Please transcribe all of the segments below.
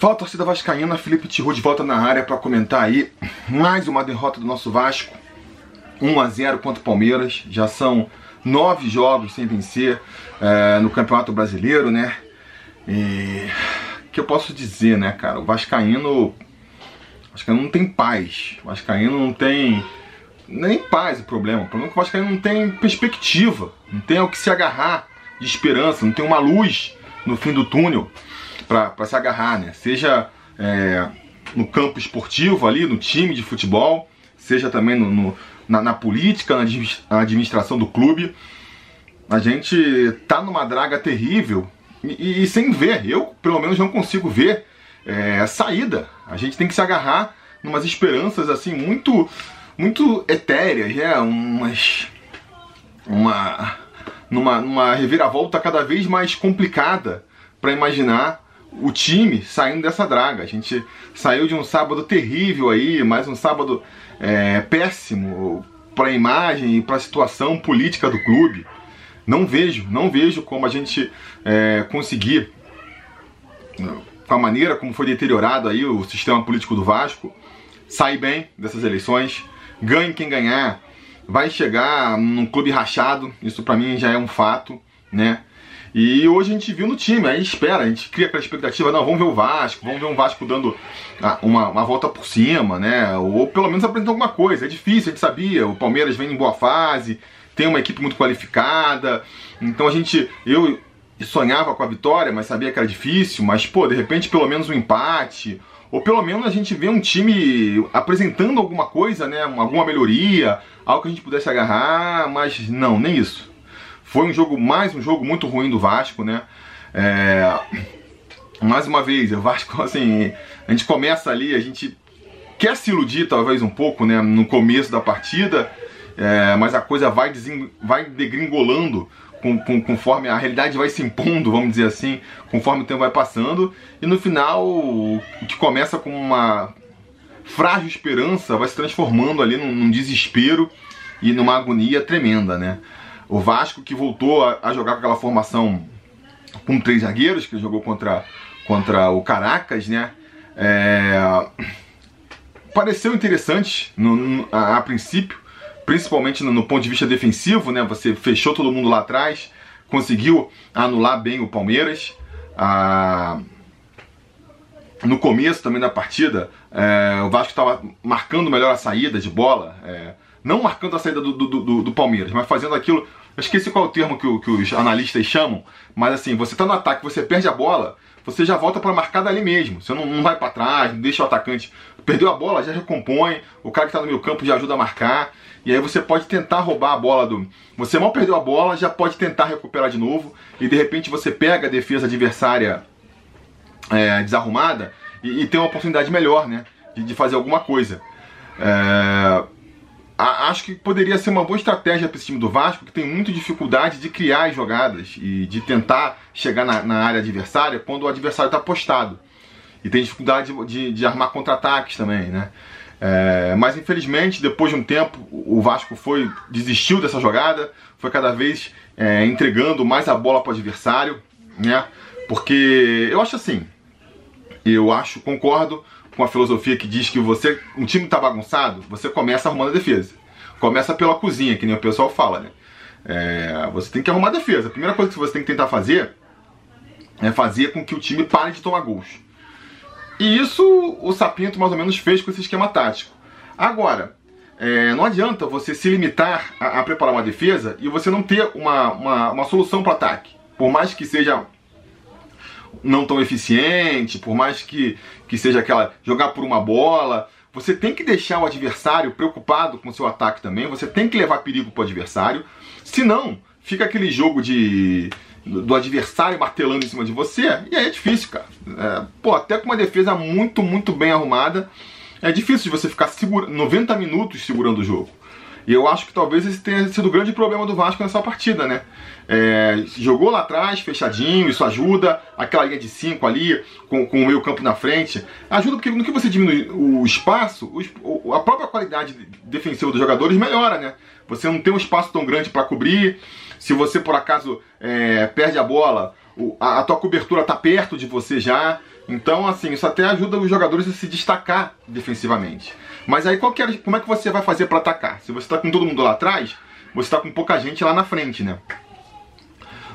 Fala torcida vascaína, Felipe Tiru de volta na área para comentar aí mais uma derrota do nosso Vasco. 1 a 0 contra o Palmeiras. Já são nove jogos sem vencer é, no Campeonato Brasileiro, né? E que eu posso dizer, né, cara? O Vascaíno, o Vascaíno não tem paz. O Vascaíno não tem nem paz o problema. O problema é que o Vascaíno não tem perspectiva, não tem ao que se agarrar de esperança, não tem uma luz no fim do túnel para se agarrar, né? Seja é, no campo esportivo ali, no time de futebol, seja também no, no na, na, política, na administração do clube. A gente tá numa draga terrível e, e sem ver, eu pelo menos não consigo ver é, saída. A gente tem que se agarrar numas esperanças assim muito muito etéreas, é umas uma numa, numa reviravolta cada vez mais complicada para imaginar o time saindo dessa draga. A gente saiu de um sábado terrível aí, mais um sábado é, péssimo para a imagem e para a situação política do clube. Não vejo, não vejo como a gente é, conseguir, com a maneira como foi deteriorado aí o sistema político do Vasco, sair bem dessas eleições, ganhe quem ganhar, vai chegar num clube rachado, isso para mim já é um fato, né? E hoje a gente viu no time, aí espera, a gente cria aquela expectativa, não, vamos ver o Vasco, vamos ver um Vasco dando ah, uma, uma volta por cima, né? Ou pelo menos apresentar alguma coisa. É difícil, a gente sabia, o Palmeiras vem em boa fase, tem uma equipe muito qualificada, então a gente, eu sonhava com a vitória, mas sabia que era difícil, mas pô, de repente pelo menos um empate, ou pelo menos a gente vê um time apresentando alguma coisa, né? Alguma melhoria, algo que a gente pudesse agarrar, mas não, nem isso. Foi um jogo, mais um jogo muito ruim do Vasco, né? É, mais uma vez, o Vasco, assim, a gente começa ali, a gente quer se iludir talvez um pouco, né? No começo da partida, é, mas a coisa vai, vai degringolando com, com, conforme a realidade vai se impondo, vamos dizer assim, conforme o tempo vai passando, e no final, o que começa com uma frágil esperança vai se transformando ali num, num desespero e numa agonia tremenda, né? O Vasco que voltou a, a jogar com aquela formação com três zagueiros, que jogou contra, contra o Caracas, né? É, pareceu interessante no, no, a, a, princípio, principalmente no, no, ponto de vista defensivo, né? Você fechou todo mundo lá atrás, conseguiu anular bem o Palmeiras. No começo também da partida, é, o Vasco estava marcando melhor a saída de bola, é, não marcando a saída do, do, do, do Palmeiras, mas fazendo aquilo eu esqueci qual é o termo que, que os analistas chamam, mas assim, você tá no ataque, você perde a bola, você já volta para marcar dali mesmo. Você não, não vai para trás, não deixa o atacante. Perdeu a bola, já recompõe. O cara que está no meio campo já ajuda a marcar. E aí você pode tentar roubar a bola do. Você mal perdeu a bola, já pode tentar recuperar de novo. E de repente você pega a defesa adversária é, desarrumada e, e, tem uma oportunidade melhor, né? De, de fazer alguma coisa. É acho que poderia ser uma boa estratégia para esse time do Vasco, que tem muita dificuldade de criar as jogadas e de tentar chegar na, na área adversária quando o adversário está postado. E tem dificuldade de, de, de armar contra-ataques também, né? É, mas infelizmente, depois de um tempo, o Vasco foi desistiu dessa jogada, foi cada vez é, entregando mais a bola para o adversário, né? Porque eu acho assim, eu acho, concordo com a filosofia que diz que você, um time está bagunçado, você começa arrumando a defesa. Começa pela cozinha, que nem o pessoal fala, né? É, você tem que arrumar a defesa. A primeira coisa que você tem que tentar fazer é fazer com que o time pare de tomar gols. E isso o Sapinto mais ou menos fez com esse esquema tático. Agora, é, não adianta você se limitar a, a, preparar uma defesa e você não ter uma, uma, uma solução para ataque. Por mais que seja não tão eficiente, por mais que, que seja aquela jogar por uma bola, você tem que deixar o adversário preocupado com o seu ataque também, você tem que levar perigo para o adversário, senão fica aquele jogo de do adversário martelando em cima de você, e aí é difícil, cara. É, pô, até com uma defesa muito, muito bem arrumada, é difícil de você ficar segura, 90 minutos segurando o jogo. E eu acho que talvez esse tenha sido o grande problema do Vasco nessa partida, né? É, jogou lá atrás, fechadinho, isso ajuda. Aquela linha de 5 ali, com, com o meio campo na frente. Ajuda porque no que você diminui o espaço, o, a própria qualidade defensiva dos jogadores melhora, né? Você não tem um espaço tão grande para cobrir. Se você por acaso é, perde a bola, a, a tua cobertura tá perto de você já. Então, assim, isso até ajuda os jogadores a se destacar defensivamente. Mas aí, qual é, como é que você vai fazer para atacar? Se você está com todo mundo lá atrás, você está com pouca gente lá na frente, né?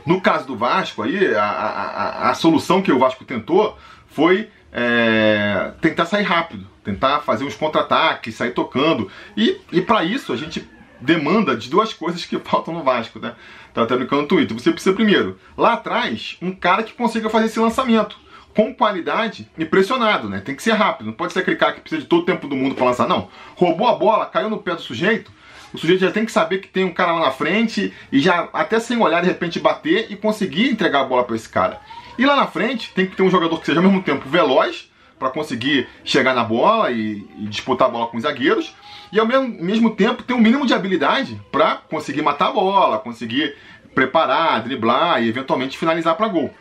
No caso do Vasco, aí, a, a, a solução que o Vasco tentou foi é, tentar sair rápido, tentar fazer uns contra-ataques, sair tocando. E, e para isso a gente demanda de duas coisas que faltam no Vasco, né? Tá até brincando no Twitter. Você precisa, primeiro, lá atrás, um cara que consiga fazer esse lançamento com qualidade e pressionado, né? Tem que ser rápido, não pode ser aquele cara que precisa de todo o tempo do mundo para lançar, não. Roubou a bola, caiu no pé do sujeito, o sujeito já tem que saber que tem um cara lá na frente e já, até sem olhar, de repente bater e conseguir entregar a bola para esse cara. E lá na frente tem que ter um jogador que seja ao mesmo tempo veloz para conseguir chegar na bola e, e, disputar a bola com os zagueiros e ao mesmo, mesmo tempo ter um mínimo de habilidade para conseguir matar a bola, conseguir preparar, driblar e eventualmente finalizar para gol.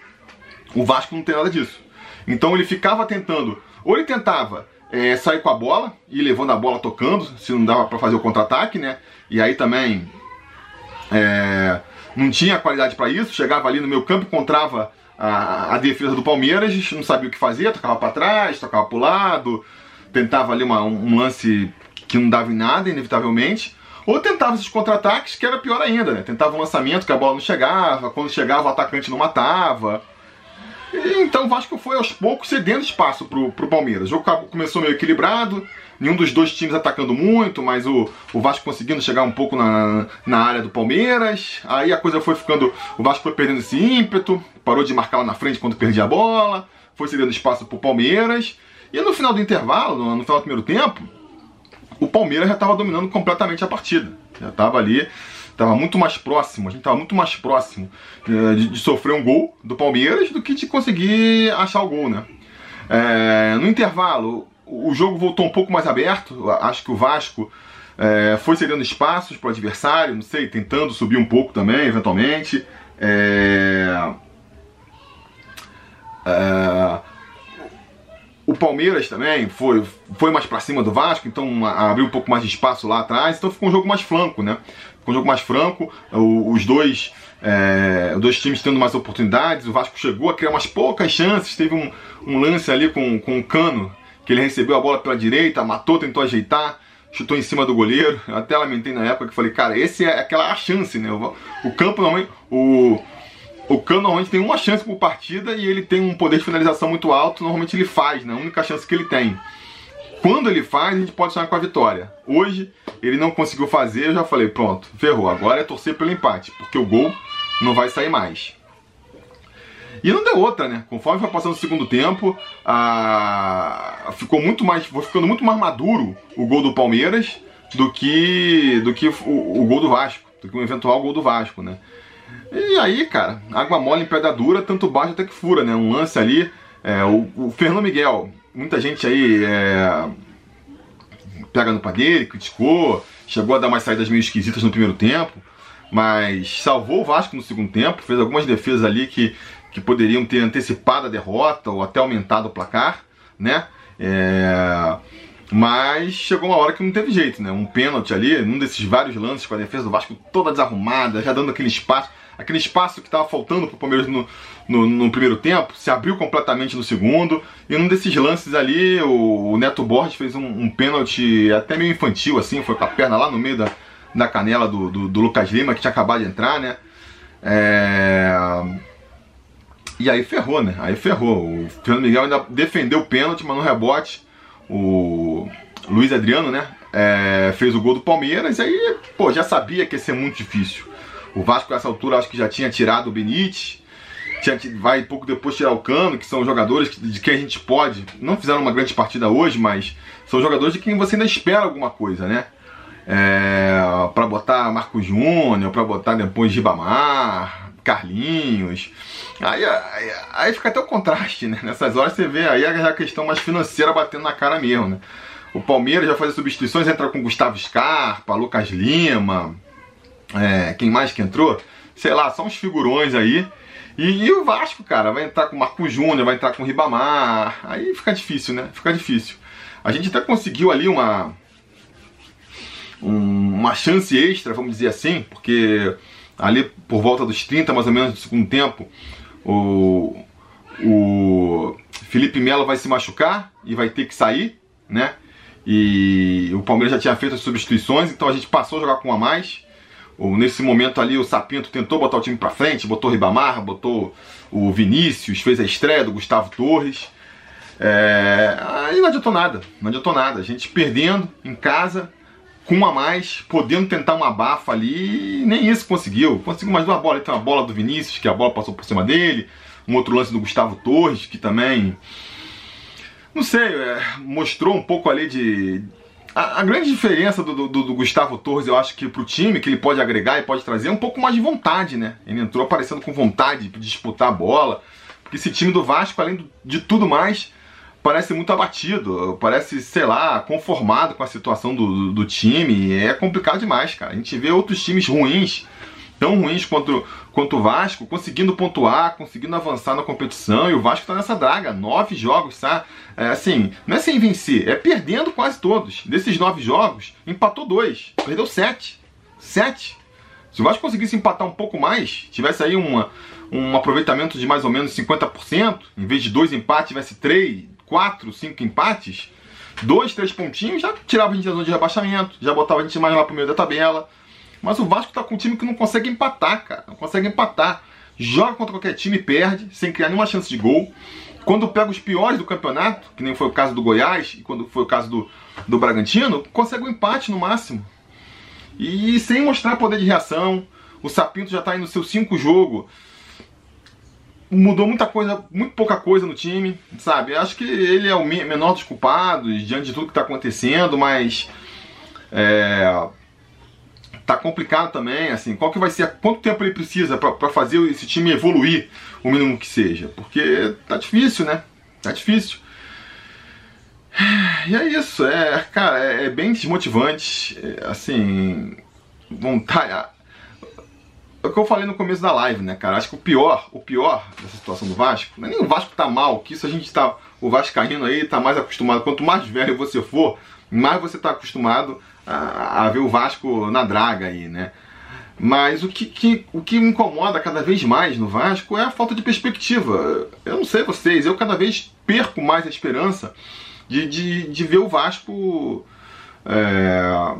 O Vasco não tem nada disso. Então ele ficava tentando, ou ele tentava é, sair com a bola e levando a bola tocando, se não dava para fazer o contra-ataque, né? E aí também é, não tinha qualidade para isso. Chegava ali no meu campo, encontrava a, a, defesa do Palmeiras, não sabia o que fazer, tocava para trás, tocava para o lado, tentava ali uma, um lance que não dava em nada, inevitavelmente. Ou tentava esses contra-ataques, que era pior ainda, né? Tentava um lançamento que a bola não chegava, quando chegava o atacante não matava. Então o Vasco foi aos poucos cedendo espaço pro, pro Palmeiras. O jogo começou meio equilibrado, nenhum dos dois times atacando muito, mas o, o Vasco conseguindo chegar um pouco na, na área do Palmeiras. Aí a coisa foi ficando. O Vasco foi perdendo esse ímpeto, parou de marcar lá na frente quando perdia a bola, foi cedendo espaço pro Palmeiras. E no final do intervalo, no, no final do primeiro tempo, o Palmeiras já estava dominando completamente a partida. Já estava ali estava muito mais próximo, a gente estava muito mais próximo é, de, de, sofrer um gol do Palmeiras do que de conseguir achar o gol, né? É, no intervalo, o jogo voltou um pouco mais aberto, acho que o Vasco é, foi cedendo espaços para o adversário, não sei, tentando subir um pouco também, eventualmente. O Palmeiras também foi, foi mais para cima do Vasco, então abriu um pouco mais de espaço lá atrás, então ficou um jogo mais franco, né? Ficou um jogo mais franco, os dois, é, dois times tendo mais oportunidades, o Vasco chegou a criar umas poucas chances, teve um, um lance ali com, com o Cano, que ele recebeu a bola pela direita, matou, tentou ajeitar, chutou em cima do goleiro. Eu até lamentei na época que falei, cara, esse é aquela chance, né? O, o campo normalmente. O, o Cano normalmente tem uma chance por partida e ele tem um poder de finalização muito alto, normalmente ele faz, né? A única chance que ele tem. Quando ele faz, a gente pode sonhar com a vitória. Hoje, ele não conseguiu fazer, eu já falei, pronto, ferrou. Agora é torcer pelo empate, porque o gol não vai sair mais. E não deu outra, né? Conforme foi passando o segundo tempo, a... ficou muito mais, foi ficando muito mais maduro o gol do Palmeiras do que do que o, o gol do Vasco, do que um eventual gol do Vasco, né? E aí, cara, água mole em pedra dura, tanto baixa até que fura, né? Um lance ali, é, o, o, Fernando Miguel, muita gente aí é, pega no dele, criticou, chegou a dar umas saídas meio esquisitas no primeiro tempo, mas salvou o Vasco no segundo tempo, fez algumas defesas ali que, que poderiam ter antecipado a derrota ou até aumentado o placar, né? É, mas chegou uma hora que não teve jeito, né? Um pênalti ali, num desses vários lances com a defesa do Vasco toda desarrumada, já dando aquele espaço. Aquele espaço que estava faltando para o Palmeiras no, no, no, primeiro tempo, se abriu completamente no segundo. E num desses lances ali, o, o Neto Borges fez um, um pênalti até meio infantil, assim, foi com a perna lá no meio da, da canela do, do, do Lucas Lima, que tinha acabado de entrar, né? É... E aí ferrou, né? Aí ferrou. O Fernando Miguel ainda defendeu o pênalti, mas no rebote o Luiz Adriano, né? É, fez o gol do Palmeiras, e aí, pô, já sabia que ia ser muito difícil. O Vasco, nessa altura, acho que já tinha tirado o Benítez, tinha, vai pouco depois tirar o Cano, que são jogadores de quem a gente pode. Não fizeram uma grande partida hoje, mas são jogadores de quem você ainda espera alguma coisa, né? É, para botar Marcos Júnior, para botar depois Ribamar, Carlinhos. Aí, aí, aí, fica até o contraste, né? Nessas horas você vê aí a questão mais financeira batendo na cara mesmo, né? O Palmeiras já faz as substituições, entra com Gustavo Scarpa, Lucas Lima, é, quem mais que entrou? Sei lá, são uns figurões aí. E, e, o Vasco, cara, vai entrar com Marco Júnior, vai entrar com Ribamar. Aí fica difícil, né? Fica difícil. A gente até conseguiu ali uma. Um, uma chance extra, vamos dizer assim, porque ali por volta dos 30 mais ou menos do segundo tempo, o, o Felipe Melo vai se machucar e vai ter que sair, né? E o Palmeiras já tinha feito as substituições, então a gente passou a jogar com um a mais. Nesse momento ali, o Sapinto tentou botar o time pra frente, botou o Ribamar, botou o Vinícius, fez a estreia do Gustavo Torres. É... Aí não adiantou nada, não adiantou nada. A gente perdendo em casa, com um a mais, podendo tentar uma bafa ali, nem isso conseguiu. Conseguiu mais uma bola, tem uma bola do Vinícius, que a bola passou por cima dele, um outro lance do Gustavo Torres, que também. Não sei, é, mostrou um pouco ali de, a, a, grande diferença do, do, do, Gustavo Torres, eu acho que pro time, que ele pode agregar e pode trazer, é um pouco mais de vontade, né? Ele entrou aparecendo com vontade de disputar a bola. Porque esse time do Vasco, além de tudo mais, parece muito abatido, parece, sei lá, conformado com a situação do, do time. É complicado demais, cara. A gente vê outros times ruins tão ruins quanto, quanto o Vasco, conseguindo pontuar, conseguindo avançar na competição, e o Vasco está nessa draga, nove jogos, tá? É, assim, não é sem vencer, é perdendo quase todos. Desses nove jogos, empatou dois, perdeu sete. Sete. Se o Vasco conseguisse empatar um pouco mais, tivesse aí uma, um aproveitamento de mais ou menos 50%, em vez de dois empates, tivesse três, quatro, cinco empates, dois, três pontinhos, já tirava a gente da zona de rebaixamento, já botava a gente mais lá pro meio da tabela. Mas o Vasco tá com um time que não consegue empatar, cara. Não consegue empatar. Joga contra qualquer time e perde, sem criar nenhuma chance de gol. Quando pega os piores do campeonato, que nem foi o caso do Goiás e quando foi o caso do, do Bragantino, consegue um empate no máximo. E sem mostrar poder de reação. O Sapinto já tá aí no seu cinco jogo. Mudou muita coisa, muito pouca coisa no time, sabe? Acho que ele é o menor dos culpados diante de tudo que está acontecendo, mas é, tá complicado também, assim, qual que vai ser, quanto tempo ele precisa para fazer esse time evoluir, o mínimo que seja, porque tá difícil, né? Tá difícil. E é isso, é, cara, é, é bem desmotivante, é, assim, vontade. É o que eu falei no começo da live, né, cara? Acho que o pior, o pior dessa situação do Vasco, não é nem o Vasco tá mal, que isso a gente tá, o Vascaíno aí tá mais acostumado, quanto mais velho você for, mais você tá acostumado a, a ver o Vasco na draga aí, né? Mas o que, que, o que me incomoda cada vez mais no Vasco é a falta de perspectiva. Eu não sei vocês, eu cada vez perco mais a esperança de, de, de ver o Vasco é,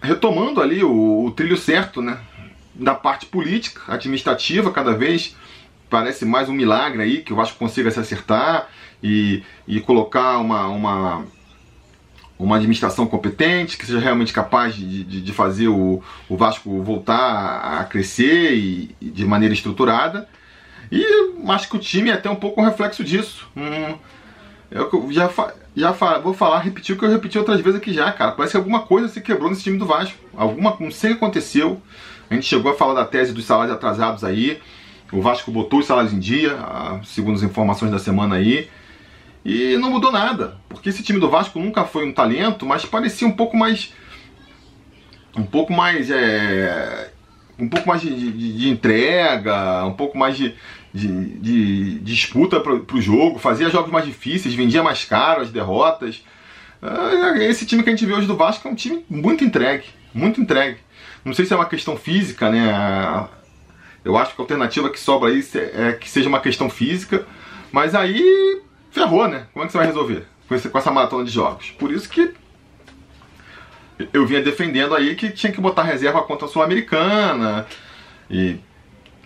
retomando ali o, o, trilho certo, né? Da parte política, administrativa, cada vez parece mais um milagre aí que o Vasco consiga se acertar e, e colocar uma, uma uma administração competente, que seja realmente capaz de, de, de fazer o, o, Vasco voltar a crescer e, e, de maneira estruturada. E acho que o time é até um pouco um reflexo disso. Hum, eu já, já vou falar, repetir o que eu repeti outras vezes aqui já, cara. Parece que alguma coisa se quebrou nesse time do Vasco. Alguma, não sei o que aconteceu. A gente chegou a falar da tese dos salários atrasados aí. O Vasco botou os salários em dia, segundo as informações da semana aí. E não mudou nada, porque esse time do Vasco nunca foi um talento, mas parecia um pouco mais. Um pouco mais. É, um pouco mais de, de, de entrega, um pouco mais de, de disputa para o jogo, fazia jogos mais difíceis, vendia mais caro as derrotas. É, esse time que a gente vê hoje do Vasco é um time muito entregue, muito entregue. Não sei se é uma questão física, né? Eu acho que a alternativa que sobra aí é que seja uma questão física, mas aí ferrou, né? Como é que você vai resolver com, essa maratona de jogos? Por isso que eu vinha defendendo aí que tinha que botar reserva contra a Sul-Americana e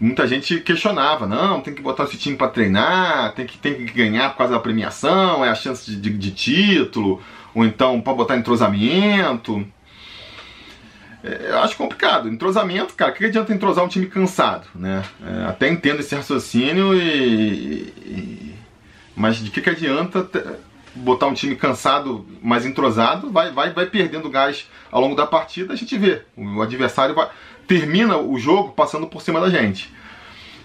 muita gente questionava, não, tem que botar esse time para treinar, tem que, tem que ganhar por causa da premiação, é a chance de, de, de título, ou então para botar entrosamento. É, eu acho complicado. Entrosamento, cara, o que adianta entrosar um time cansado, né? É, até entendo esse raciocínio e, e mas de que, adianta botar um time cansado, mais entrosado, vai, vai, vai perdendo gás ao longo da partida, a gente vê. O adversário vai, termina o jogo passando por cima da gente.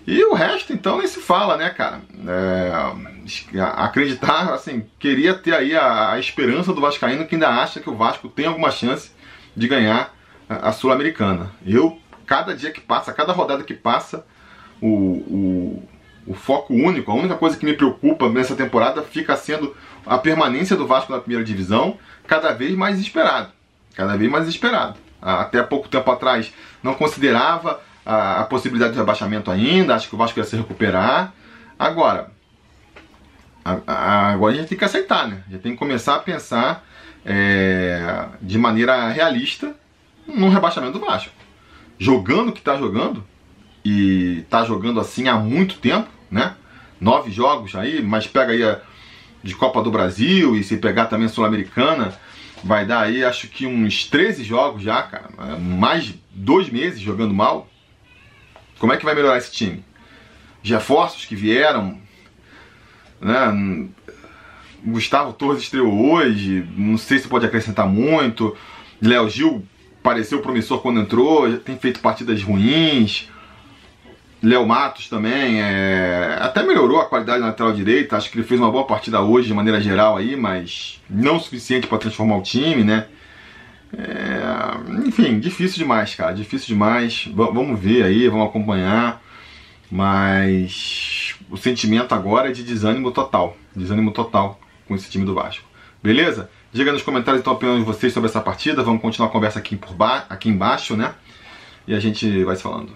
E o resto, então, nem se fala, né, cara? É, acreditar, assim, queria ter aí a, a, esperança do Vascaíno que ainda acha que o Vasco tem alguma chance de ganhar a, Sul-Americana. Eu, cada dia que passa, cada rodada que passa, o, o o foco único, a única coisa que me preocupa nessa temporada fica sendo a permanência do Vasco na primeira divisão, cada vez mais esperado. Cada vez mais esperado. Até pouco tempo atrás não considerava a, a possibilidade de rebaixamento ainda, acho que o Vasco ia se recuperar. Agora, agora a gente tem que aceitar, né? Já tem que começar a pensar é, de maneira realista no rebaixamento do Vasco. Jogando o que está jogando, e está jogando assim há muito tempo, né? Nove jogos aí, mas pega aí a, de Copa do Brasil e se pegar também a Sul-Americana, vai dar aí acho que uns 13 jogos já, cara. Mais dois meses jogando mal. Como é que vai melhorar esse time? Os reforços que vieram, né? Gustavo Torres estreou hoje, não sei se pode acrescentar muito. Léo Gil pareceu promissor quando entrou, já tem feito partidas ruins. Léo Matos também, é... até melhorou a qualidade na lateral direita, acho que ele fez uma boa partida hoje de maneira geral aí, mas não suficiente para transformar o time, né? É... Enfim, difícil demais, cara, difícil demais. V vamos ver aí, vamos acompanhar, mas o sentimento agora é de desânimo total, desânimo total com esse time do Vasco. Beleza? Diga nos comentários então a opinião de vocês sobre essa partida, vamos continuar a conversa aqui, por ba aqui embaixo, né? E a gente vai se falando.